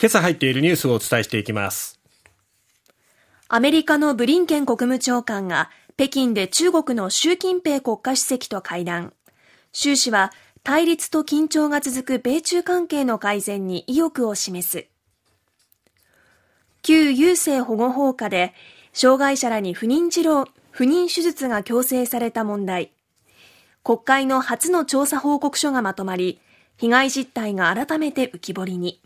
今朝入っているニュースをお伝えしていきます。アメリカのブリンケン国務長官が北京で中国の習近平国家主席と会談。習氏は対立と緊張が続く米中関係の改善に意欲を示す。旧優生保護法下で障害者らに不妊治療不妊手術が強制された問題。国会の初の調査報告書がまとまり被害実態が改めて浮き彫りに。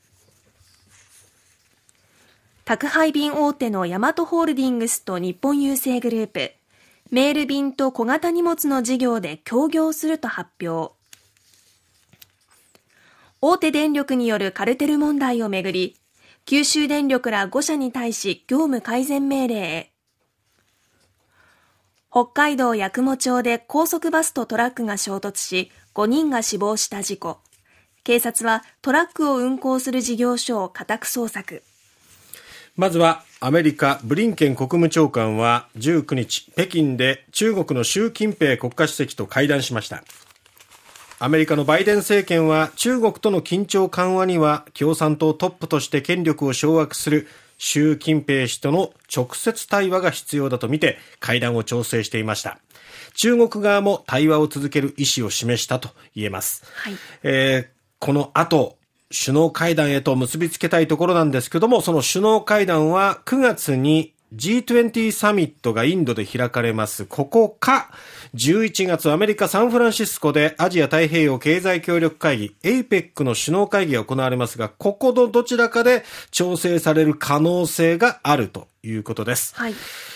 宅配便大手のヤマトホールディングスと日本郵政グループ、メール便と小型荷物の事業で協業すると発表。大手電力によるカルテル問題をめぐり、九州電力ら5社に対し業務改善命令へ。北海道八雲町で高速バスとトラックが衝突し、5人が死亡した事故。警察はトラックを運行する事業所を家宅捜索。まずはアメリカブリンケン国務長官は19日北京で中国の習近平国家主席と会談しました。アメリカのバイデン政権は中国との緊張緩和には共産党トップとして権力を掌握する習近平氏との直接対話が必要だとみて会談を調整していました。中国側も対話を続ける意思を示したと言えます、はい、えー、この後首脳会談へと結びつけたいところなんですけども、その首脳会談は9月に G20 サミットがインドで開かれます。ここか、11月アメリカ・サンフランシスコでアジア太平洋経済協力会議 APEC の首脳会議が行われますが、ここのどちらかで調整される可能性があるということです。はい、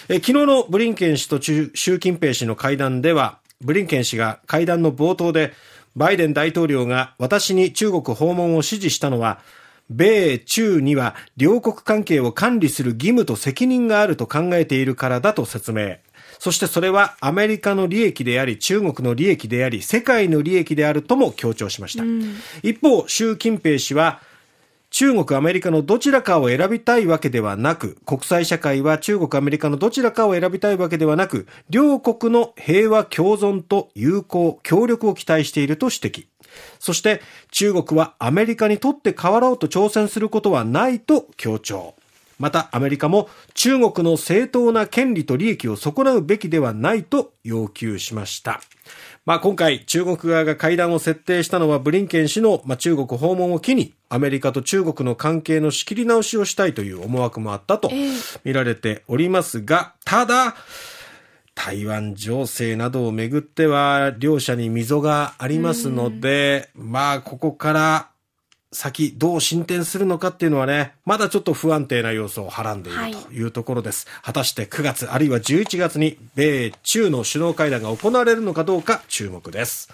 え昨日のブリンケン氏と習近平氏の会談では、ブリンケン氏が会談の冒頭で、バイデン大統領が私に中国訪問を指示したのは、米中には両国関係を管理する義務と責任があると考えているからだと説明。そしてそれはアメリカの利益であり、中国の利益であり、世界の利益であるとも強調しました。一方、習近平氏は、中国、アメリカのどちらかを選びたいわけではなく、国際社会は中国、アメリカのどちらかを選びたいわけではなく、両国の平和共存と友好、協力を期待していると指摘。そして中国はアメリカにとって変わろうと挑戦することはないと強調。またアメリカも中国の正当な権利と利益を損なうべきではないと要求しました。まあ、今回、中国側が会談を設定したのは、ブリンケン氏の、まあ、中国訪問を機に、アメリカと中国の関係の仕切り直しをしたいという思惑もあったと見られておりますが、ただ、台湾情勢などをめぐっては、両者に溝がありますので、まあ、ここから先どう進展するのかっていうのはね、まだちょっと不安定な要素をはらんでいるというところです。はい、果たして9月あるいは11月に米中の首脳会談が行われるのかどうか注目です。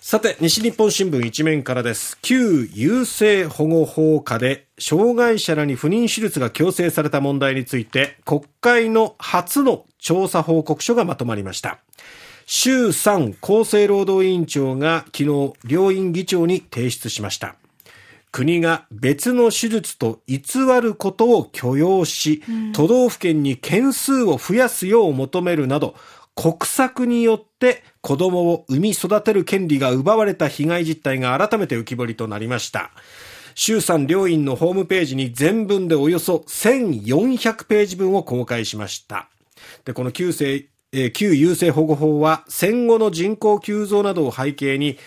さて、西日本新聞一面からです。旧優生保護法下で、障害者らに不妊手術が強制された問題について、国会の初の調査報告書がまとまりました。衆参厚生労働委員長が昨日、両院議長に提出しました。国が別の手術と偽ることを許容し、うん、都道府県に件数を増やすよう求めるなど、国策によって子供を産み育てる権利が奪われた被害実態が改めて浮き彫りとなりました。衆参両院のホームページに全文でおよそ1400ページ分を公開しました。で、この旧生、えー、旧優生保護法は戦後の人口急増などを背景に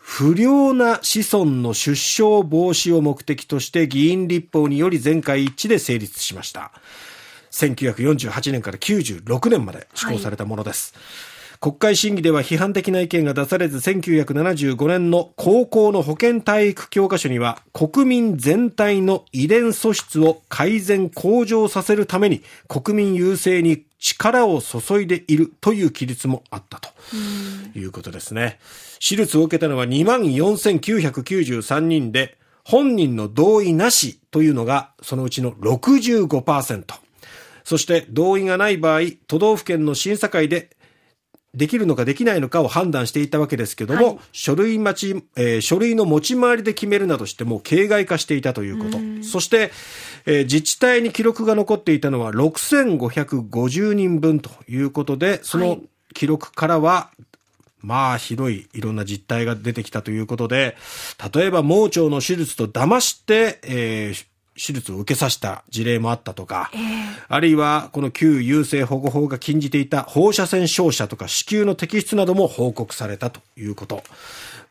不良な子孫の出生防止を目的として議員立法により全会一致で成立しました。1948年から96年まで施行されたものです。はい国会審議では批判的な意見が出されず1975年の高校の保健体育教科書には国民全体の遺伝素質を改善向上させるために国民優勢に力を注いでいるという記述もあったということですね。手術を受けたのは2万4993人で、本人の同意なしというのがそのうちの65%。そして同意がない場合、都道府県の審査会でできるのかできないのかを判断していたわけですけども、はい、書類待ち、えー、書類の持ち回りで決めるなどしてもう形骸化していたということ。そして、えー、自治体に記録が残っていたのは6550人分ということで、その記録からはまあ、ひどいいろんな実態が出てきたということで、例えば盲腸の手術と騙して、えー、手術を受けさせた事例もあったとか、えー、あるいはこの旧優生保護法が禁じていた放射線照射とか子宮の摘出なども報告されたということ。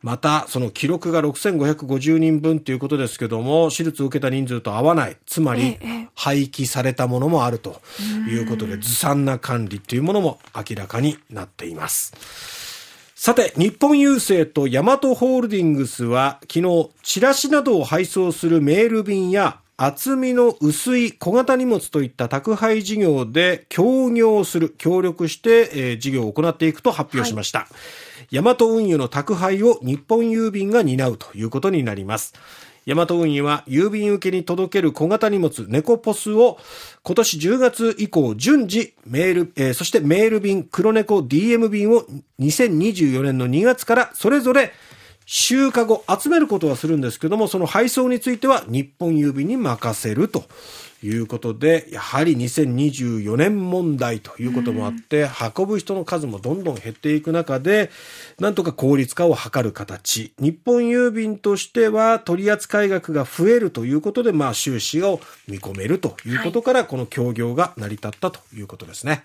また、その記録が6550人分ということですけども、手術を受けた人数と合わない。つまり、廃棄されたものもあるということで、ずさんな管理というものも明らかになっています。さて、日本郵政とヤマトホールディングスは、昨日、チラシなどを配送するメール便や、厚みの薄い小型荷物といった宅配事業で協業する、協力して、えー、事業を行っていくと発表しました。はいヤマト運輸の宅配を日本郵便が担うということになります。ヤマト運輸は郵便受けに届ける小型荷物ネコポスを今年10月以降順次メール、えー、そしてメール便黒猫 DM 便を2024年の2月からそれぞれ集荷後集めることはするんですけどもその配送については日本郵便に任せるということで、やはり2024年問題ということもあって、運ぶ人の数もどんどん減っていく中で、なんとか効率化を図る形。日本郵便としては取扱額が増えるということで、まあ収支を見込めるということから、この協業が成り立ったということですね。